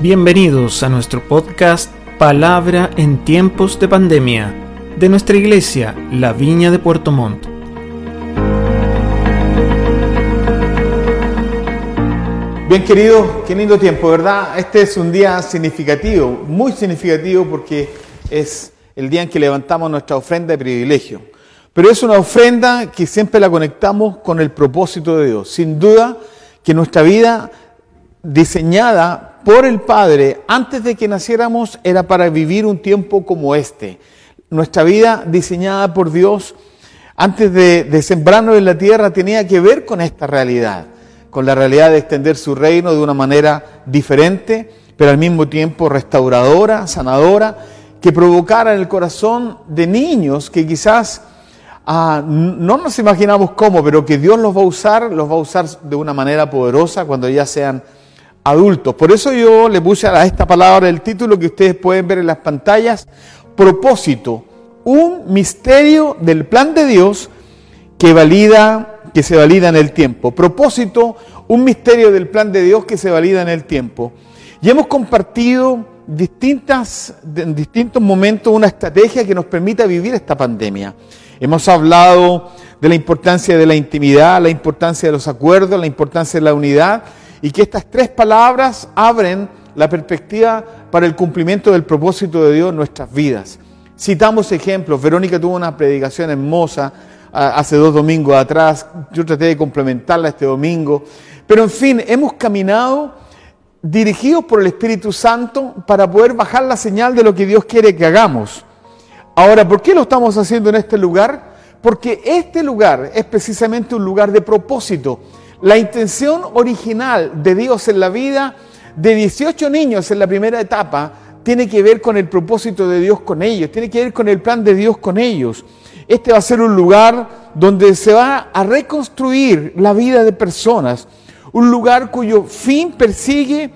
Bienvenidos a nuestro podcast Palabra en tiempos de pandemia de nuestra iglesia, La Viña de Puerto Montt. Bien querido, qué lindo tiempo, ¿verdad? Este es un día significativo, muy significativo porque es el día en que levantamos nuestra ofrenda de privilegio. Pero es una ofrenda que siempre la conectamos con el propósito de Dios. Sin duda que nuestra vida diseñada por el Padre antes de que naciéramos era para vivir un tiempo como este. Nuestra vida diseñada por Dios antes de, sembrarnos en la tierra tenía que ver con esta realidad, con la realidad de extender su reino de una manera diferente, pero al mismo tiempo restauradora, sanadora, que provocara en el corazón de niños que quizás ah, no nos imaginamos cómo, pero que Dios los va a usar, los va a usar de una manera poderosa cuando ya sean adultos. Por eso yo le puse a esta palabra el título que ustedes pueden ver en las pantallas, propósito, un misterio del plan de Dios que valida, que se valida en el tiempo. Propósito, un misterio del plan de Dios que se valida en el tiempo. Y hemos compartido distintas, en distintos momentos una estrategia que nos permita vivir esta pandemia. Hemos hablado de la importancia de la intimidad, la importancia de los acuerdos, la importancia de la unidad y que estas tres palabras abren la perspectiva para el cumplimiento del propósito de Dios en nuestras vidas. Citamos ejemplos, Verónica tuvo una predicación hermosa ah, hace dos domingos atrás, yo traté de complementarla este domingo, pero en fin, hemos caminado dirigidos por el Espíritu Santo para poder bajar la señal de lo que Dios quiere que hagamos. Ahora, ¿por qué lo estamos haciendo en este lugar? Porque este lugar es precisamente un lugar de propósito. La intención original de Dios en la vida de 18 niños en la primera etapa tiene que ver con el propósito de Dios con ellos, tiene que ver con el plan de Dios con ellos. Este va a ser un lugar donde se va a reconstruir la vida de personas, un lugar cuyo fin persigue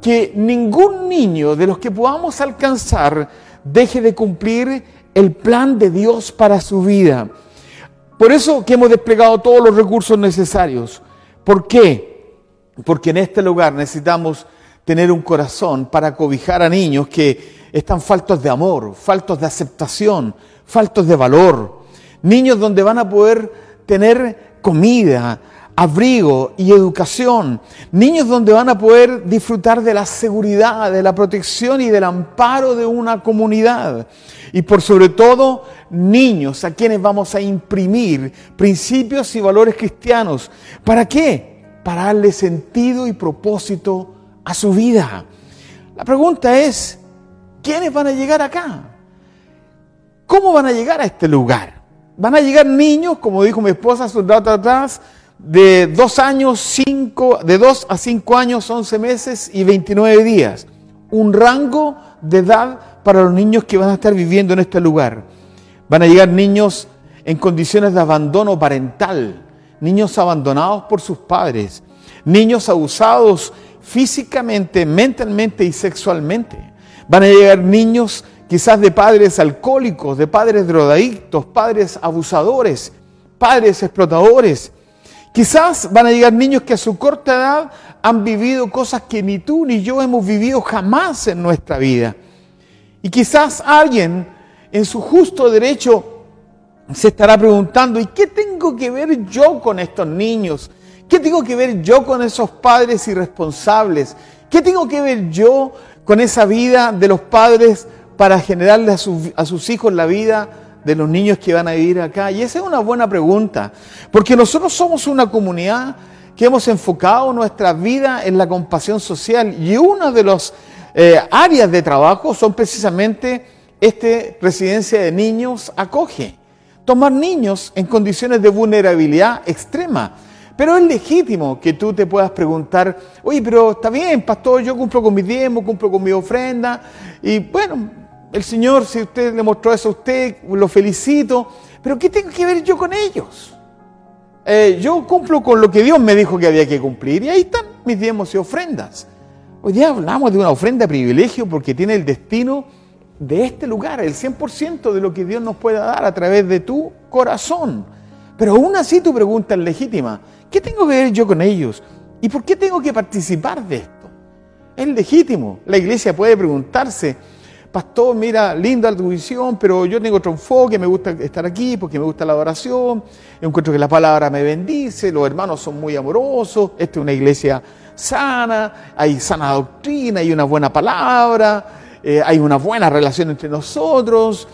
que ningún niño de los que podamos alcanzar deje de cumplir el plan de Dios para su vida. Por eso que hemos desplegado todos los recursos necesarios. ¿Por qué? Porque en este lugar necesitamos tener un corazón para cobijar a niños que están faltos de amor, faltos de aceptación, faltos de valor. Niños donde van a poder tener comida, abrigo y educación. Niños donde van a poder disfrutar de la seguridad, de la protección y del amparo de una comunidad. Y por sobre todo, niños a quienes vamos a imprimir principios y valores cristianos. ¿Para qué? Para darle sentido y propósito a su vida. La pregunta es, ¿quiénes van a llegar acá? ¿Cómo van a llegar a este lugar? Van a llegar niños, como dijo mi esposa hace un rato atrás, de dos años, cinco, de dos a cinco años, once meses y 29 días. Un rango de edad para los niños que van a estar viviendo en este lugar. Van a llegar niños en condiciones de abandono parental, niños abandonados por sus padres, niños abusados físicamente, mentalmente y sexualmente. Van a llegar niños quizás de padres alcohólicos, de padres drogadictos, padres abusadores, padres explotadores, Quizás van a llegar niños que a su corta edad han vivido cosas que ni tú ni yo hemos vivido jamás en nuestra vida. Y quizás alguien en su justo derecho se estará preguntando, ¿y qué tengo que ver yo con estos niños? ¿Qué tengo que ver yo con esos padres irresponsables? ¿Qué tengo que ver yo con esa vida de los padres para generarle a, sus hijos la vida de los niños que van a vivir acá? Y esa es una buena pregunta, porque nosotros somos una comunidad que hemos enfocado nuestra vida en la compasión social y una de las eh, áreas de trabajo son precisamente este residencia de niños acoge. Tomar niños en condiciones de vulnerabilidad extrema. Pero es legítimo que tú te puedas preguntar, oye, pero está bien, pastor, yo cumplo con mi diezmo, cumplo con mi ofrenda, y bueno, el Señor, si usted le mostró eso a usted, lo felicito. Pero ¿qué tengo que ver yo con ellos? Eh, yo cumplo con lo que Dios me dijo que había que cumplir y ahí están mis diezmos y ofrendas. Hoy día hablamos de una ofrenda de privilegio porque tiene el destino de este lugar, el 100% de lo que Dios nos pueda dar a través de tu corazón. Pero aún así tu pregunta es legítima. ¿Qué tengo que ver yo con ellos? ¿Y por qué tengo que participar de esto? Es legítimo. La iglesia puede preguntarse, pastor, mira, linda tu visión, pero yo tengo otro enfoque, me gusta estar aquí porque me gusta la adoración, encuentro que la palabra me bendice, los hermanos son muy amorosos, esta es una iglesia sana, hay sana doctrina, hay una buena palabra, eh, hay una buena relación entre nosotros,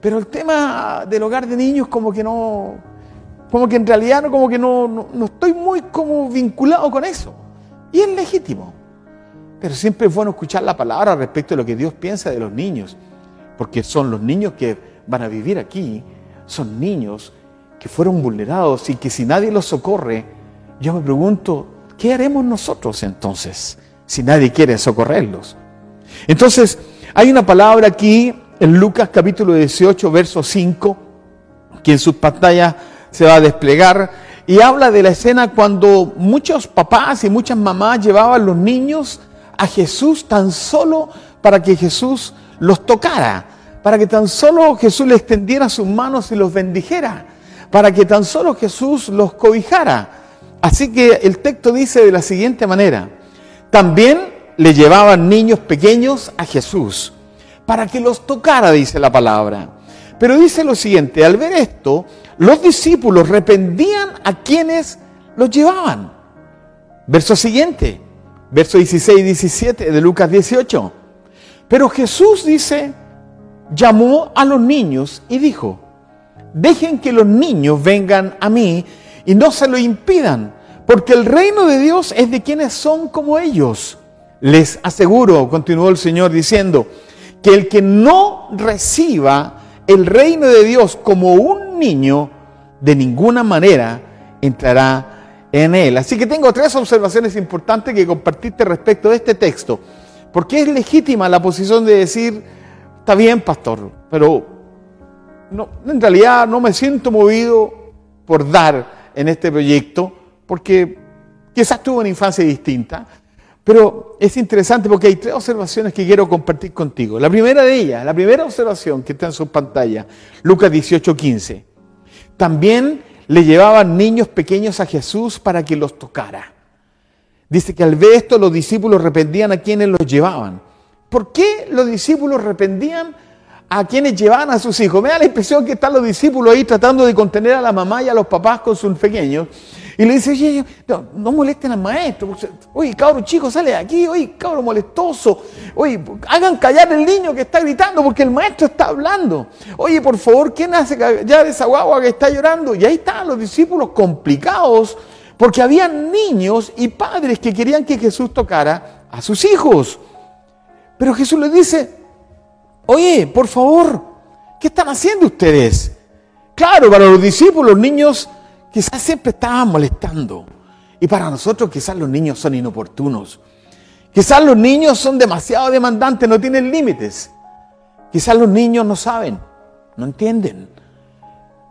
pero el tema del hogar de niños como que no, como que en realidad no, como que no, no estoy muy como vinculado con eso. Y es legítimo. Pero siempre es bueno escuchar la palabra respecto de lo que Dios piensa de los niños, porque son los niños que van a vivir aquí, son niños que fueron vulnerados y que si nadie los socorre, yo me pregunto, ¿qué haremos nosotros entonces si nadie quiere socorrerlos? Entonces, hay una palabra aquí en Lucas capítulo 18, verso 5, que en sus pantallas se va a desplegar, y habla de la escena cuando muchos papás y muchas mamás llevaban los niños a Jesús tan solo para que Jesús los tocara, para que tan solo Jesús le extendiera sus manos y los bendijera, para que tan solo Jesús los cobijara. Así que el texto dice de la siguiente manera, también le llevaban niños pequeños a Jesús, para que los tocara, dice la palabra. Pero dice lo siguiente, al ver esto, los discípulos reprendían a quienes los llevaban. Verso siguiente, verso 16 y 17 de Lucas 18. Pero Jesús dice, llamó a los niños y dijo, dejen que los niños vengan a mí y no se lo impidan, porque el reino de Dios es de quienes son como ellos. Les aseguro, continuó el Señor diciendo, que el que no reciba el reino de Dios como un niño, de ninguna manera entrará en él. Así que tengo tres observaciones importantes que compartirte respecto de este texto. Porque es legítima la posición de decir, está bien, pastor, pero no, en realidad no me siento movido por dar en este proyecto, porque quizás tuve una infancia distinta. Pero es interesante porque hay tres observaciones que quiero compartir contigo. La primera de ellas, la primera observación que está en su pantalla, Lucas 18, 15. También le llevaban niños pequeños a Jesús para que los tocara. Dice que al ver esto los discípulos arrependían a quienes los llevaban. ¿Por qué los discípulos arrependían a quienes llevaban a sus hijos? Me da la impresión que están los discípulos ahí tratando de contener a la mamá y a los papás con sus pequeños. Y le dice, oye, no, molesten al maestro. Oye, cabro chico, sale de aquí. Oye, cabro molestoso. Oye, hagan callar al niño que está gritando porque el maestro está hablando. Oye, por favor, ¿quién hace callar esa guagua que está llorando? Y ahí están los discípulos complicados porque había niños y padres que querían que Jesús tocara a sus hijos. Pero Jesús les dice, oye, por favor, ¿qué están haciendo ustedes? Claro, para los discípulos, los niños quizás siempre estaban molestando. Y para nosotros quizás los niños son inoportunos. Quizás los niños son demasiado demandantes, no tienen límites. Quizás los niños no saben, no entienden,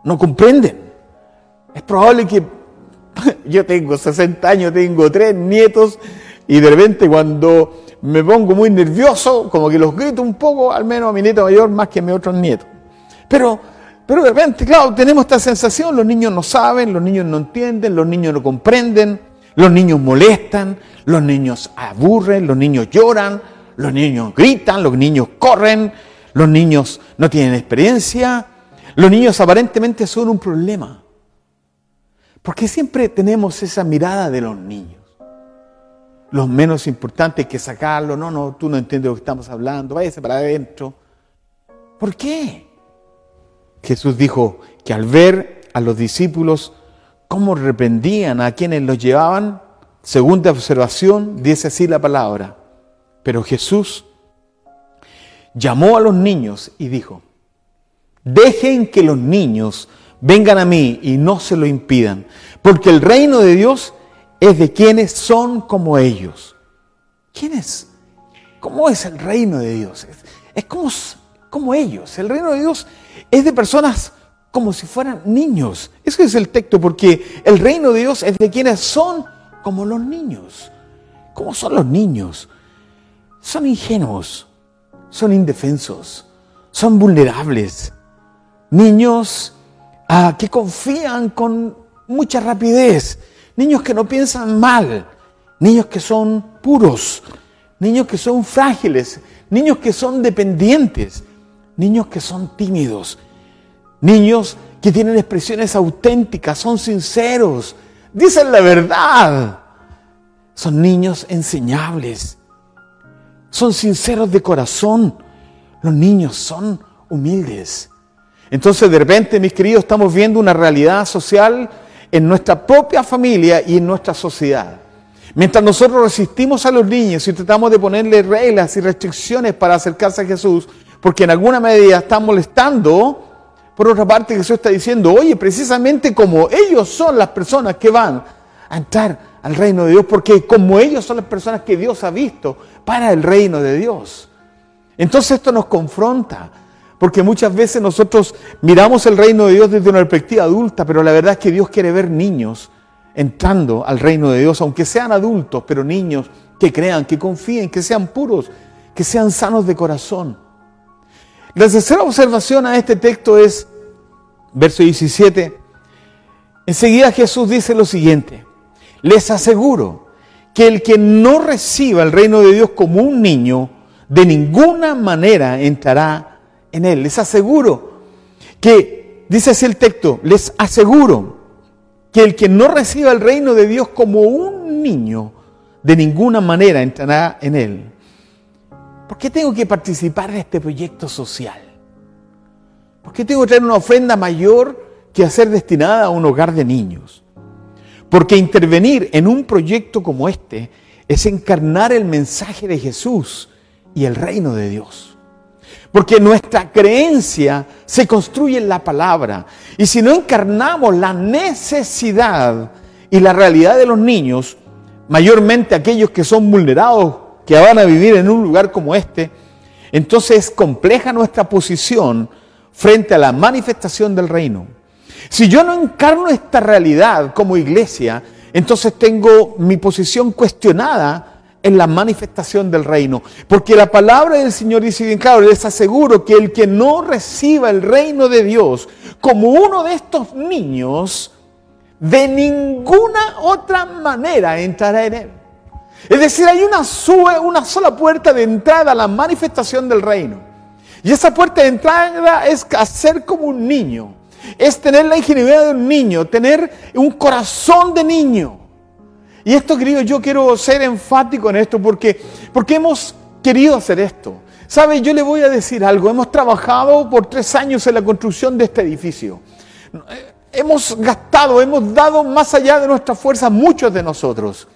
no comprenden. Es probable que yo tengo 60 años, tengo tres nietos y de repente cuando me pongo muy nervioso, como que los grito un poco, al menos a mi nieto mayor más que a mis otros nietos. Pero pero de repente, claro, tenemos esta sensación, los niños no saben, los niños no entienden, los niños no comprenden, los niños molestan, los niños aburren, los niños lloran, los niños gritan, los niños corren, los niños no tienen experiencia, los niños aparentemente son un problema. Porque siempre tenemos esa mirada de los niños. Los menos importantes que sacarlo, no, no, tú no entiendes lo que estamos hablando, váyase para adentro. ¿Por qué? Jesús dijo que al ver a los discípulos cómo reprendían a quienes los llevaban, segunda observación, dice así la palabra. Pero Jesús llamó a los niños y dijo, dejen que los niños vengan a mí y no se lo impidan, porque el reino de Dios es de quienes son como ellos. ¿Quién es? ¿Cómo es el reino de Dios? Es, como, como ellos. El reino de Dios es de personas como si fueran niños. Ese es el texto, porque el reino de Dios es de quienes son como los niños. ¿Cómo son los niños? Son ingenuos, son indefensos, son vulnerables. Niños ah, que confían con mucha rapidez, niños que no piensan mal, niños que son puros, niños que son frágiles, niños que son dependientes, niños que son tímidos, niños que tienen expresiones auténticas, son sinceros, dicen la verdad. Son niños enseñables, son sinceros de corazón. Los niños son humildes. Entonces, de repente, mis queridos, estamos viendo una realidad social en nuestra propia familia y en nuestra sociedad. Mientras nosotros resistimos a los niños y tratamos de ponerle reglas y restricciones para acercarse a Jesús, porque en alguna medida están molestando, por otra parte Jesús está diciendo, oye, precisamente como ellos son las personas que van a entrar al reino de Dios, porque como ellos son las personas que Dios ha visto para el reino de Dios. Entonces esto nos confronta, porque muchas veces nosotros miramos el reino de Dios desde una perspectiva adulta, pero la verdad es que Dios quiere ver niños entrando al reino de Dios, aunque sean adultos, pero niños que crean, que confíen, que sean puros, que sean sanos de corazón. La tercera observación a este texto es, verso 17, enseguida Jesús dice lo siguiente, les aseguro que el que no reciba el reino de Dios como un niño, de ninguna manera entrará en él. Les aseguro que, dice así el texto, les aseguro que el que no reciba el reino de Dios como un niño, de ninguna manera entrará en él. ¿Por qué tengo que participar de este proyecto social? ¿Por qué tengo que traer una ofrenda mayor que a ser destinada a un hogar de niños? Porque intervenir en un proyecto como este es encarnar el mensaje de Jesús y el reino de Dios. Porque nuestra creencia se construye en la palabra. Y si no encarnamos la necesidad y la realidad de los niños, mayormente aquellos que son vulnerados, que van a vivir en un lugar como este, entonces es compleja nuestra posición frente a la manifestación del reino. Si yo no encarno esta realidad como iglesia, entonces tengo mi posición cuestionada en la manifestación del reino. Porque la palabra del Señor dice bien claro, les aseguro que el que no reciba el reino de Dios como uno de estos niños, de ninguna otra manera entrará en él. Es decir, hay una, sola puerta de entrada a la manifestación del reino. Y esa puerta de entrada es hacer como un niño. Es tener la ingenuidad de un niño, tener un corazón de niño. Y esto, querido, yo quiero ser enfático en esto porque, porque hemos querido hacer esto. ¿Sabe? Yo le voy a decir algo. Hemos trabajado por tres años en la construcción de este edificio. Hemos gastado, hemos dado más allá de nuestra fuerza muchos de nosotros.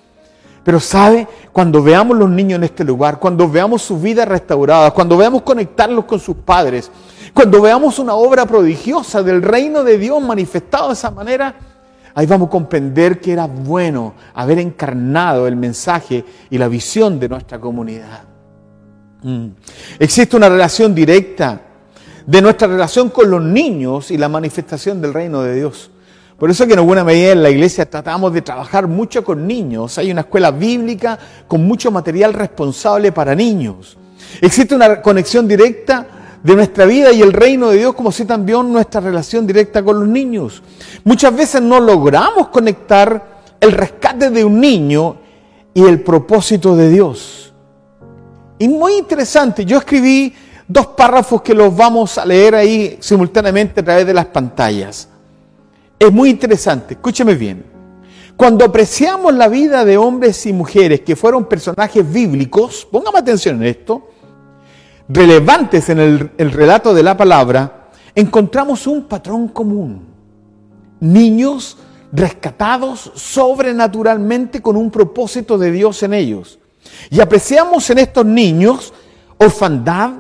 Pero sabe, cuando veamos los niños en este lugar, cuando veamos su vida restaurada, cuando veamos conectarlos con sus padres, cuando veamos una obra prodigiosa del reino de Dios manifestado de esa manera, ahí vamos a comprender que era bueno haber encarnado el mensaje y la visión de nuestra comunidad. Mm. Existe una relación directa de nuestra relación con los niños y la manifestación del reino de Dios. Por eso que en alguna medida en la iglesia tratamos de trabajar mucho con niños. Hay una escuela bíblica con mucho material responsable para niños. Existe una conexión directa de nuestra vida y el reino de Dios, como si también nuestra relación directa con los niños. Muchas veces no logramos conectar el rescate de un niño y el propósito de Dios. Y muy interesante, yo escribí dos párrafos que los vamos a leer ahí simultáneamente a través de las pantallas. Es muy interesante, escúcheme bien. Cuando apreciamos la vida de hombres y mujeres que fueron personajes bíblicos, póngame atención en esto, relevantes en el, relato de la palabra, encontramos un patrón común. Niños rescatados sobrenaturalmente con un propósito de Dios en ellos. Y apreciamos en estos niños orfandad,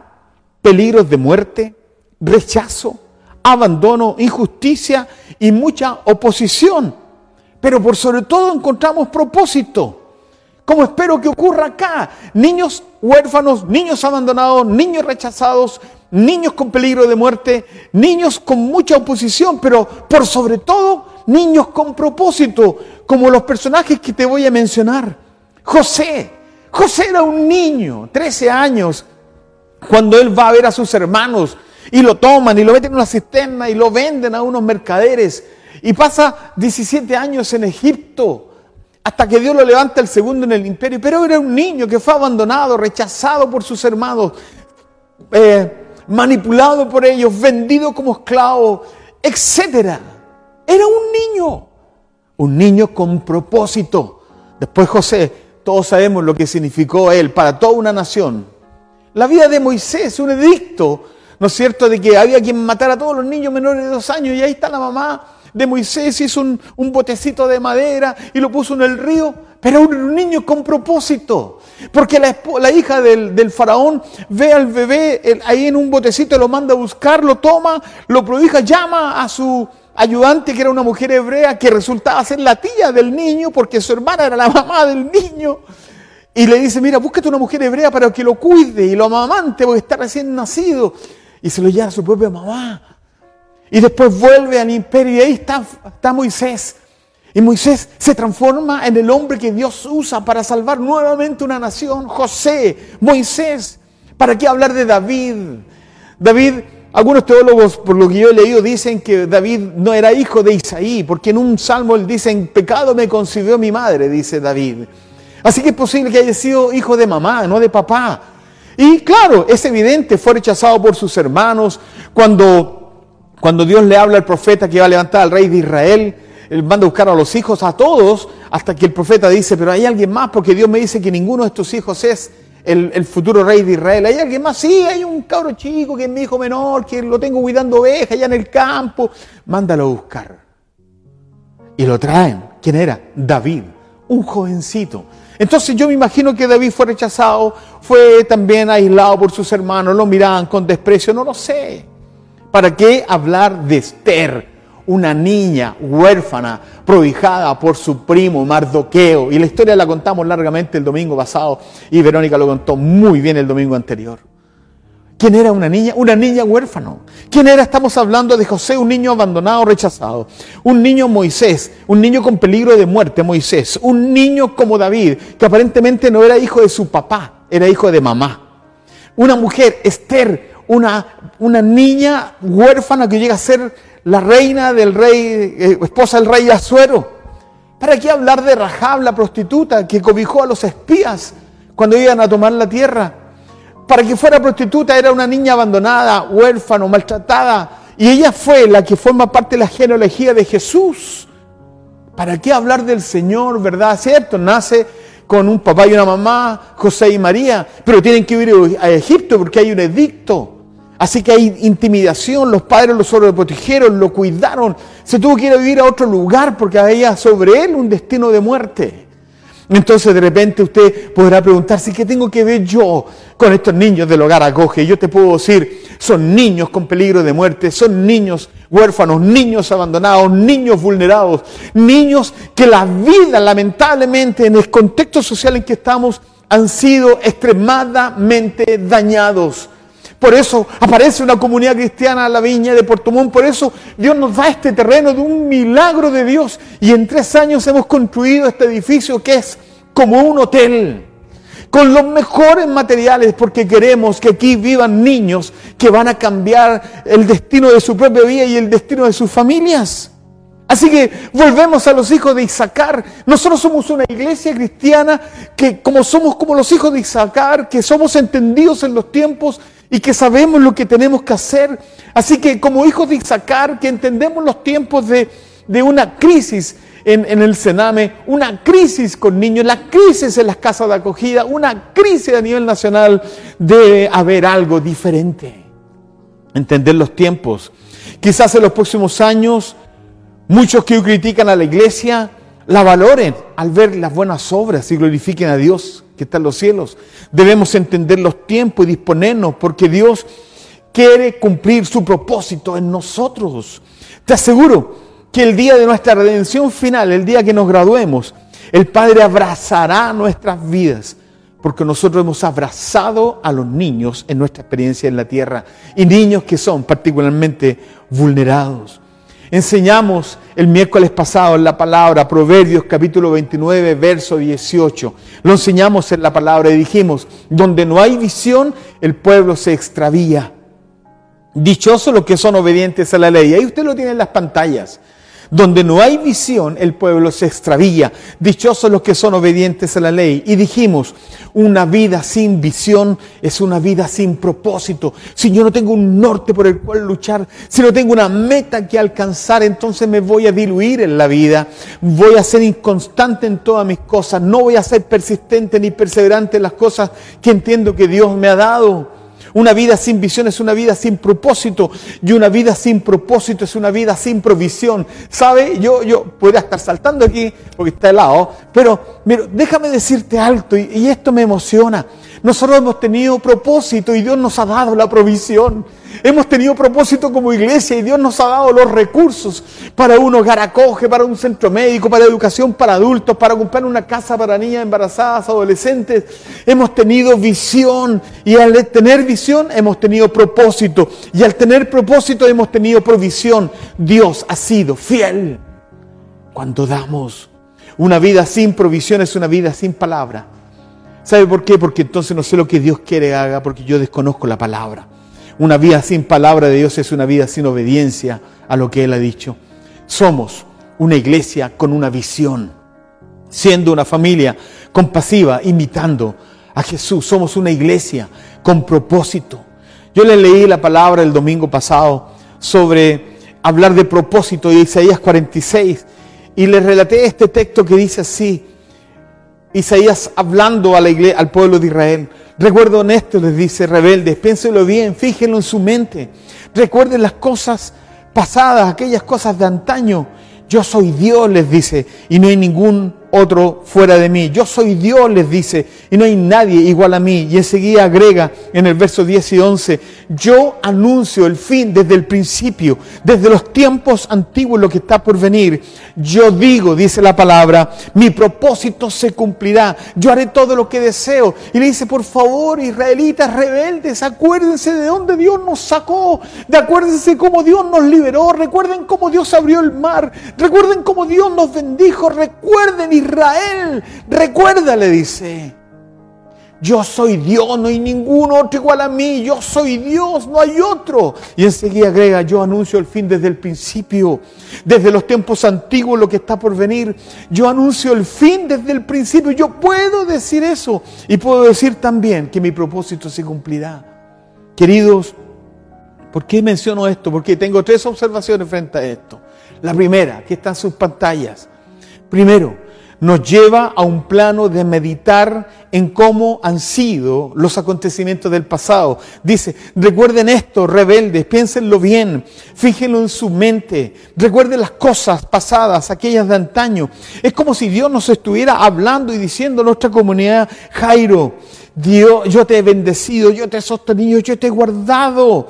peligros de muerte, rechazo, abandono, injusticia y mucha oposición. Pero por sobre todo encontramos propósito como espero que ocurra acá. Niños huérfanos, niños abandonados, niños rechazados, niños con peligro de muerte, niños con mucha oposición, pero por sobre todo niños con propósito, como los personajes que te voy a mencionar. José, José era un niño, 13 años, cuando él va a ver a sus hermanos y lo toman y lo meten en una cisterna y lo venden a unos mercaderes y pasa 17 años en Egipto hasta que Dios lo levanta el segundo en el imperio. Pero era un niño que fue abandonado, rechazado por sus hermanos, eh, manipulado por ellos, vendido como esclavo, etc. Era un niño, un niño con propósito. Después José, todos sabemos lo que significó él para toda una nación. La vida de Moisés, un edicto, ¿no es cierto?, de que había quien matar a todos los niños menores de dos años y ahí está la mamá de Moisés, hizo un, botecito de madera y lo puso en el río, pero un niño con propósito. Porque la, hija del, faraón ve al bebé ahí en un botecito, lo manda a buscar, lo toma, lo prohija, llama a su ayudante, que era una mujer hebrea, que resultaba ser la tía del niño, porque su hermana era la mamá del niño. Y le dice, mira, búscate una mujer hebrea para que lo cuide y lo amamante, porque está recién nacido. Y se lo lleva a su propia mamá. Y después vuelve al imperio y ahí está, está Moisés. Y Moisés se transforma en el hombre que Dios usa para salvar nuevamente una nación. José, Moisés. ¿Para qué hablar de David? David, algunos teólogos, por lo que yo he leído, dicen que David no era hijo de Isaí, porque en un salmo él dice, en pecado me concibió mi madre, dice David. Así que es posible que haya sido hijo de mamá, no de papá. Y claro, es evidente, fue rechazado por sus hermanos cuando cuando Dios le habla al profeta que va a levantar al rey de Israel, él manda a buscar a los hijos, a todos, hasta que el profeta dice, pero hay alguien más, porque Dios me dice que ninguno de estos hijos es el, futuro rey de Israel. ¿Hay alguien más? Sí, hay un cabro chico que es mi hijo menor, que lo tengo cuidando ovejas allá en el campo. Mándalo a buscar. Y lo traen. ¿Quién era? David, un jovencito. Entonces yo me imagino que David fue rechazado, fue también aislado por sus hermanos, lo miraban con desprecio, no lo sé. ¿Para qué hablar de Esther, una niña huérfana, prohijada por su primo Mardoqueo? Y la historia la contamos largamente el domingo pasado y Verónica lo contó muy bien el domingo anterior. ¿Quién era una niña? Una niña huérfano. ¿Quién era? Estamos hablando de José, un niño abandonado, rechazado. Un niño Moisés, un niño con peligro de muerte, Moisés. Un niño como David, que aparentemente no era hijo de su papá, era hijo de mamá. Una mujer, Esther, una, una niña huérfana que llega a ser la reina del rey, eh, esposa del rey Azuero. ¿Para qué hablar de Rahab, la prostituta, que cobijó a los espías cuando iban a tomar la tierra? Para que fuera prostituta era una niña abandonada, huérfana, maltratada. Y ella fue la que forma parte de la genealogía de Jesús. ¿Para qué hablar del Señor, verdad? ¿Cierto? Nace con un papá y una mamá, José y María, pero tienen que ir a Egipto porque hay un edicto. Así que hay intimidación, los padres lo sobreprotegieron, lo cuidaron, se tuvo que ir a vivir a otro lugar porque había sobre él un destino de muerte. Entonces de repente usted podrá preguntarse, ¿qué tengo que ver yo con estos niños del hogar acoge? Yo te puedo decir, son niños con peligro de muerte, son niños huérfanos, niños abandonados, niños vulnerados, niños que la vida lamentablemente en el contexto social en que estamos han sido extremadamente dañados por eso aparece una comunidad cristiana en la viña de Puerto Montt. Por eso Dios nos da este terreno de un milagro de Dios. Y en tres años hemos construido este edificio que es como un hotel. Con los mejores materiales porque queremos que aquí vivan niños que van a cambiar el destino de su propia vida y el destino de sus familias. Así que volvemos a los hijos de Isaacar. Nosotros somos una iglesia cristiana que como somos como los hijos de Isaacar, que somos entendidos en los tiempos y que sabemos lo que tenemos que hacer. Así que como hijos de Isaacar, que entendemos los tiempos de, una crisis en, en, el Sename, una crisis con niños, la crisis en las casas de acogida, una crisis a nivel nacional, debe haber algo diferente. Entender los tiempos. Quizás en los próximos años, muchos que critican a la iglesia, la valoren al ver las buenas obras y glorifiquen a Dios que está en los cielos. Debemos entender los tiempos y disponernos porque Dios quiere cumplir su propósito en nosotros. Te aseguro que el día de nuestra redención final, el día que nos graduemos, el Padre abrazará nuestras vidas porque nosotros hemos abrazado a los niños en nuestra experiencia en la tierra y niños que son particularmente vulnerados. Enseñamos el miércoles pasado en la palabra Proverbios capítulo 29, verso 18. Lo enseñamos en la palabra y dijimos, donde no hay visión, el pueblo se extravía. Dichosos los que son obedientes a la ley. Ahí usted lo tiene en las pantallas. Donde no hay visión, el pueblo se extravía. Dichosos los que son obedientes a la ley. Y dijimos, una vida sin visión es una vida sin propósito. Si yo no tengo un norte por el cual luchar, si no tengo una meta que alcanzar, entonces me voy a diluir en la vida. Voy a ser inconstante en todas mis cosas. No voy a ser persistente ni perseverante en las cosas que entiendo que Dios me ha dado. Una vida sin visión es una vida sin propósito y una vida sin propósito es una vida sin provisión. ¿Sabe? Yo, yo podría estar saltando aquí porque está helado, pero mira, déjame decirte alto y, y esto me emociona. Nosotros hemos tenido propósito y Dios nos ha dado la provisión. Hemos tenido propósito como iglesia y Dios nos ha dado los recursos para un hogar acoge, para un centro médico, para educación para adultos, para comprar una casa para niñas embarazadas, adolescentes. Hemos tenido visión y al tener visión hemos tenido propósito y al tener propósito hemos tenido provisión. Dios ha sido fiel cuando damos. Una vida sin provisión es una vida sin palabra. ¿Sabe por qué? Porque entonces no sé lo que Dios quiere haga porque yo desconozco la palabra. Una vida sin palabra de Dios es una vida sin obediencia a lo que Él ha dicho. Somos una iglesia con una visión, siendo una familia compasiva, imitando a Jesús. Somos una iglesia con propósito. Yo le leí la palabra el domingo pasado sobre hablar de propósito de Isaías 46 y le relaté este texto que dice así, Isaías hablando a la iglesia, al pueblo de Israel. Recuerdo esto, les dice rebeldes, piénselo bien, fíjenlo en su mente. Recuerden las cosas pasadas, aquellas cosas de antaño. Yo soy Dios, les dice, y no hay ningún otro fuera de mí. Yo soy Dios, les dice, y no hay nadie igual a mí. Y enseguida agrega en el verso 10 y 11, yo anuncio el fin desde el principio, desde los tiempos antiguos, lo que está por venir. Yo digo, dice la palabra, mi propósito se cumplirá. Yo haré todo lo que deseo. Y le dice, por favor, israelitas rebeldes, acuérdense de dónde Dios nos sacó. De acuérdense cómo Dios nos liberó. Recuerden cómo Dios abrió el mar. Recuerden cómo Dios nos bendijo. Recuerden Israel, recuerda, le dice, yo soy Dios, no hay ningún otro igual a mí, yo soy Dios, no hay otro. Y enseguida agrega, yo anuncio el fin desde el principio, desde los tiempos antiguos, lo que está por venir. Yo anuncio el fin desde el principio, yo puedo decir eso y puedo decir también que mi propósito se cumplirá. Queridos, ¿por qué menciono esto? Porque tengo tres observaciones frente a esto. La primera, que está en sus pantallas. Primero, nos lleva a un plano de meditar en cómo han sido los acontecimientos del pasado. Dice, recuerden esto, rebeldes, piénsenlo bien, fíjenlo en su mente, recuerden las cosas pasadas, aquellas de antaño. Es como si Dios nos estuviera hablando y diciendo a nuestra comunidad, Jairo, Dios, yo te he bendecido, yo te he sostenido, yo te he guardado.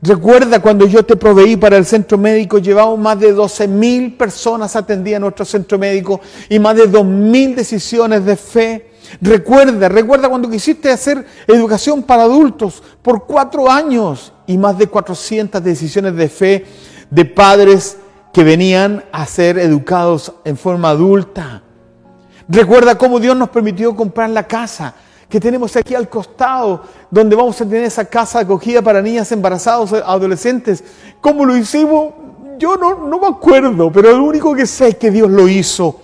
Recuerda cuando yo te proveí para el centro médico, llevamos más de 12 mil personas atendidas a nuestro centro médico y más de 2 mil decisiones de fe. Recuerda, recuerda cuando quisiste hacer educación para adultos por cuatro años y más de 400 decisiones de fe de padres que venían a ser educados en forma adulta. Recuerda cómo Dios nos permitió comprar la casa que tenemos aquí al costado, donde vamos a tener esa casa acogida para niñas embarazadas, adolescentes. ¿Cómo lo hicimos? Yo no, no me acuerdo, pero lo único que sé es que Dios lo hizo.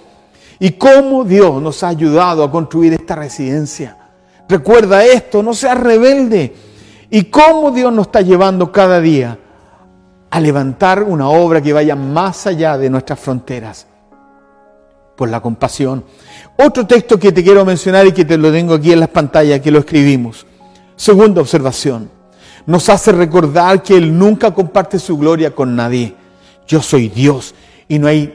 Y cómo Dios nos ha ayudado a construir esta residencia. Recuerda esto, no seas rebelde. Y cómo Dios nos está llevando cada día a levantar una obra que vaya más allá de nuestras fronteras. Por la compasión. Otro texto que te quiero mencionar y que te lo tengo aquí en las pantallas, que lo escribimos. Segunda observación. Nos hace recordar que Él nunca comparte su gloria con nadie. Yo soy Dios y no hay,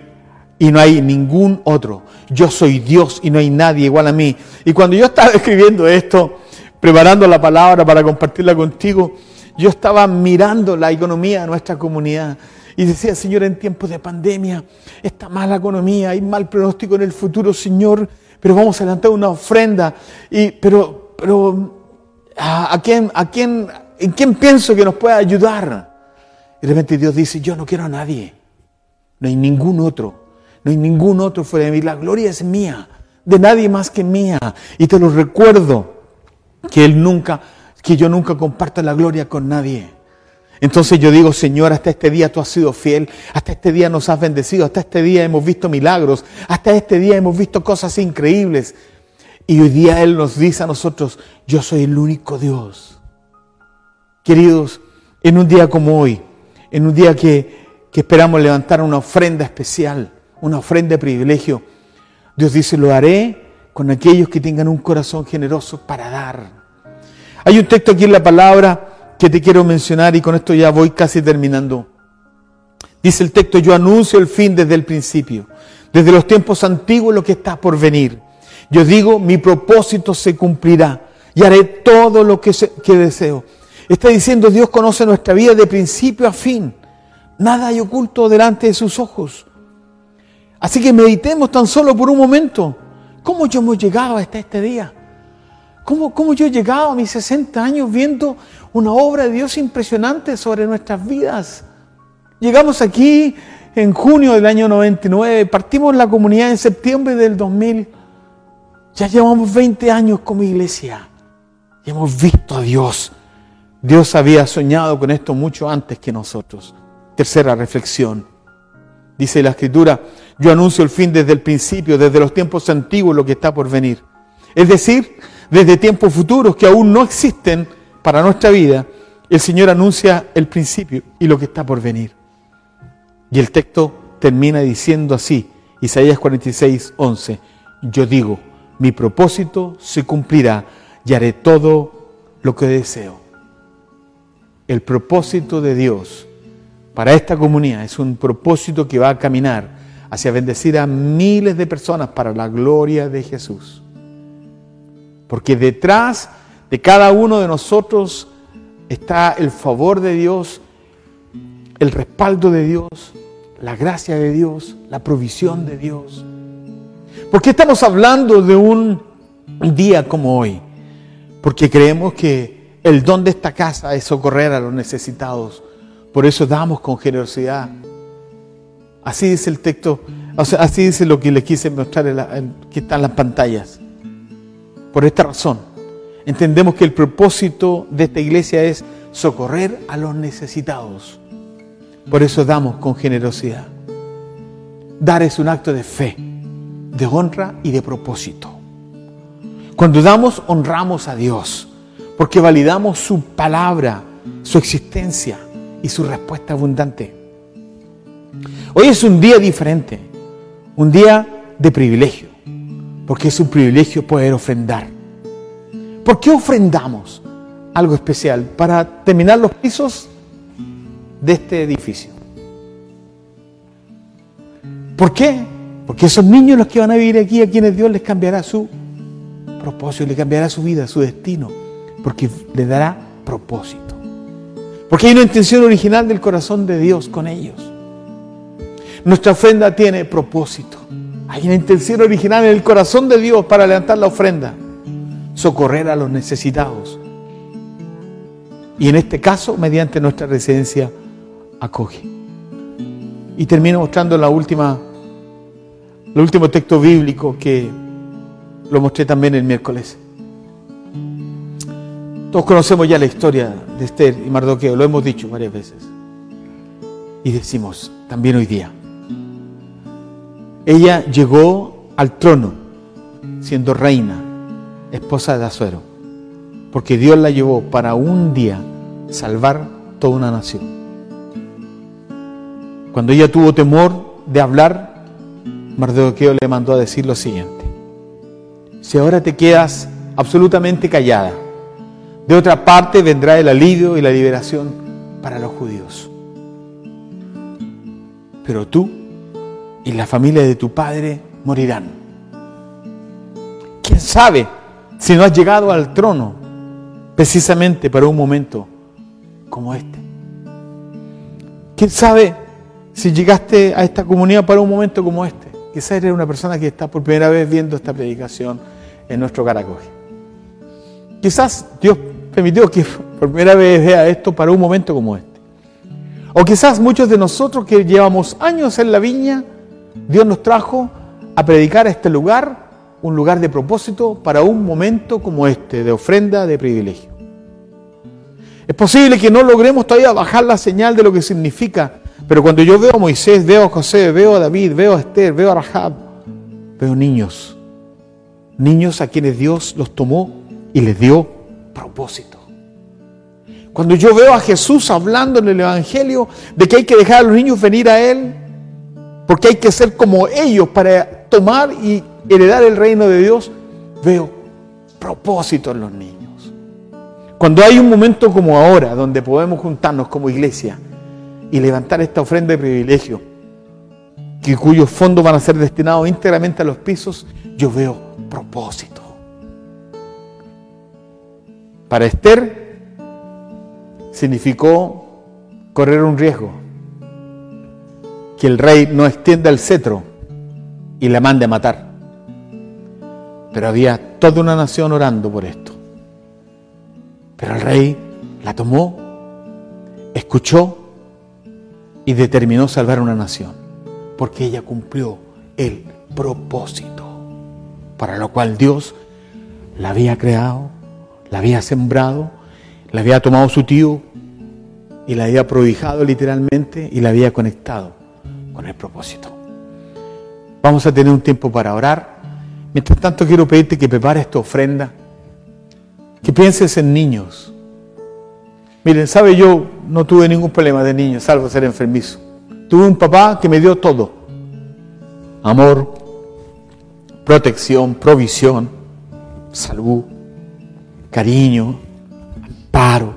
y no hay ningún otro. Yo soy Dios y no hay nadie igual a mí. Y cuando yo estaba escribiendo esto, preparando la palabra para compartirla contigo, yo estaba mirando la economía de nuestra comunidad y decía, Señor, en tiempos de pandemia, está mala economía, hay mal pronóstico en el futuro, Señor, pero vamos a adelantar una ofrenda. Pero, pero, ¿a quién, a quién, ¿en quién pienso que nos pueda ayudar? Y de repente Dios dice, yo no quiero a nadie. No hay ningún otro. No hay ningún otro fuera de mí. La gloria es mía. De nadie más que mía. Y te lo recuerdo que Él nunca, que yo nunca comparto la gloria con nadie. Entonces yo digo, Señor, hasta este día tú has sido fiel, hasta este día nos has bendecido, hasta este día hemos visto milagros, hasta este día hemos visto cosas increíbles. Y hoy día Él nos dice a nosotros, yo soy el único Dios. Queridos, en un día como hoy, en un día que, que esperamos levantar una ofrenda especial, una ofrenda de privilegio, Dios dice, lo haré con aquellos que tengan un corazón generoso para dar. Hay un texto aquí en la palabra que te quiero mencionar y con esto ya voy casi terminando. Dice el texto, yo anuncio el fin desde el principio, desde los tiempos antiguos lo que está por venir. Yo digo, mi propósito se cumplirá y haré todo lo que, deseo. Está diciendo, Dios conoce nuestra vida de principio a fin. Nada hay oculto delante de sus ojos. Así que meditemos tan solo por un momento. ¿Cómo yo hemos llegado hasta este día? ¿Cómo, ¿Cómo, yo he llegado a mis 60 años viendo una obra de Dios impresionante sobre nuestras vidas. Llegamos aquí en junio del año 99, partimos la comunidad en septiembre del 2000. Ya llevamos 20 años como iglesia y hemos visto a Dios. Dios había soñado con esto mucho antes que nosotros. Tercera reflexión. Dice la escritura, yo anuncio el fin desde el principio, desde los tiempos antiguos, lo que está por venir. Es decir, desde tiempos futuros que aún no existen, para nuestra vida, el Señor anuncia el principio y lo que está por venir. Y el texto termina diciendo así, Isaías 46, 11, yo digo, mi propósito se cumplirá y haré todo lo que deseo. El propósito de Dios para esta comunidad es un propósito que va a caminar hacia bendecir a miles de personas para la gloria de Jesús. Porque detrás de cada uno de nosotros está el favor de Dios, el respaldo de Dios, la gracia de Dios, la provisión de Dios. ¿Por qué estamos hablando de un día como hoy? Porque creemos que el don de esta casa es socorrer a los necesitados. Por eso damos con generosidad. Así dice el texto, así dice lo que le quise mostrar que está en las pantallas. Por esta razón, entendemos que el propósito de esta iglesia es socorrer a los necesitados. Por eso damos con generosidad. Dar es un acto de fe, de honra y de propósito. Cuando damos, honramos a Dios, porque validamos su palabra, su existencia y su respuesta abundante. Hoy es un día diferente, un día de privilegio, porque es un privilegio poder ofrendar ¿Por qué ofrendamos algo especial? Para terminar los pisos de este edificio. ¿Por qué? Porque esos niños los que van a vivir aquí, a quienes Dios les cambiará su propósito, les cambiará su vida, su destino, porque les dará propósito. Porque hay una intención original del corazón de Dios con ellos. Nuestra ofrenda tiene propósito. Hay una intención original en el corazón de Dios para levantar la ofrenda socorrer a los necesitados. Y en este caso, mediante nuestra residencia, acoge. Y termino mostrando la última, el último texto bíblico que lo mostré también el miércoles. Todos conocemos ya la historia de Esther y Mardoqueo, lo hemos dicho varias veces. Y decimos también hoy día. Ella llegó al trono siendo reina esposa de Azuero, porque Dios la llevó para un día salvar toda una nación. Cuando ella tuvo temor de hablar, Mardoqueo le mandó a decir lo siguiente: Si ahora te quedas absolutamente callada, de otra parte vendrá el alivio y la liberación para los judíos. Pero tú y la familia de tu padre morirán. ¿Quién sabe? si no has llegado al trono precisamente para un momento como este? ¿Quién sabe si llegaste a esta comunidad para un momento como este? Quizás eres una persona que está por primera vez viendo esta predicación en nuestro Caracoge. Quizás Dios permitió que por primera vez vea esto para un momento como este. O quizás muchos de nosotros que llevamos años en la viña, Dios nos trajo a predicar a este lugar un lugar de propósito para un momento como este, de ofrenda, de privilegio. Es posible que no logremos todavía bajar la señal de lo que significa, pero cuando yo veo a Moisés, veo a José, veo a David, veo a Esther, veo a Rahab, veo niños, niños a quienes Dios los tomó y les dio propósito. Cuando yo veo a Jesús hablando en el Evangelio de que hay que dejar a los niños venir a Él, porque hay que ser como ellos para tomar y heredar el reino de Dios, veo propósito en los niños. Cuando hay un momento como ahora, donde podemos juntarnos como iglesia y levantar esta ofrenda de privilegio, que cuyos fondos van a ser destinados íntegramente a los pisos, yo veo propósito. Para Esther significó correr un riesgo, que el rey no extienda el cetro y la mande a matar. Pero había toda una nación orando por esto. Pero el rey la tomó, escuchó y determinó salvar una nación, porque ella cumplió el propósito para lo cual Dios la había creado, la había sembrado, la había tomado su tío y la había prohijado literalmente y la había conectado con el propósito. Vamos a tener un tiempo para orar. Mientras tanto quiero pedirte que prepares tu ofrenda que pienses en niños. Miren, sabe, yo no tuve ningún problema de niño, salvo ser enfermizo. Tuve un papá que me dio todo. Amor, protección, provisión, salud, cariño, amparo.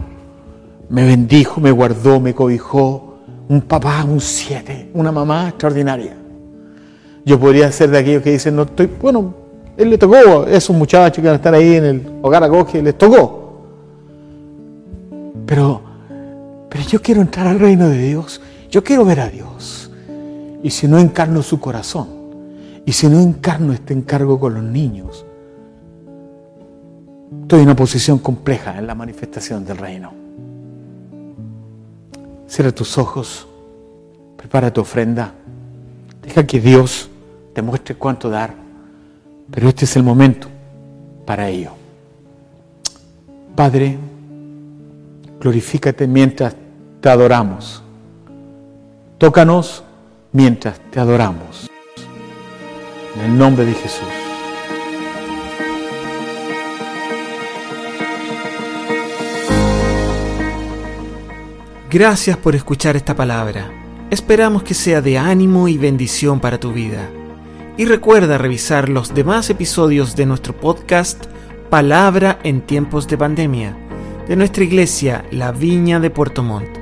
Me bendijo, me guardó, me cobijó. Un papá, un siete, una mamá extraordinaria. Yo podría ser de aquellos que dicen, no estoy, bueno, él le tocó, esos muchachos que van a estar ahí en el hogar acoge, les tocó. Pero, pero yo quiero entrar al reino de Dios, yo quiero ver a Dios. Y si no encarno su corazón, y si no encarno este encargo con los niños, estoy en una posición compleja en la manifestación del reino. Cierra tus ojos, prepara tu ofrenda, deja que Dios te muestre cuánto dar. Pero este es el momento para ello. Padre, glorifícate mientras te adoramos. Tócanos mientras te adoramos. En el nombre de Jesús. Gracias por escuchar esta palabra. Esperamos que sea de ánimo y bendición para tu vida. Y recuerda revisar los demás episodios de nuestro podcast Palabra en tiempos de pandemia, de nuestra iglesia La Viña de Puerto Montt.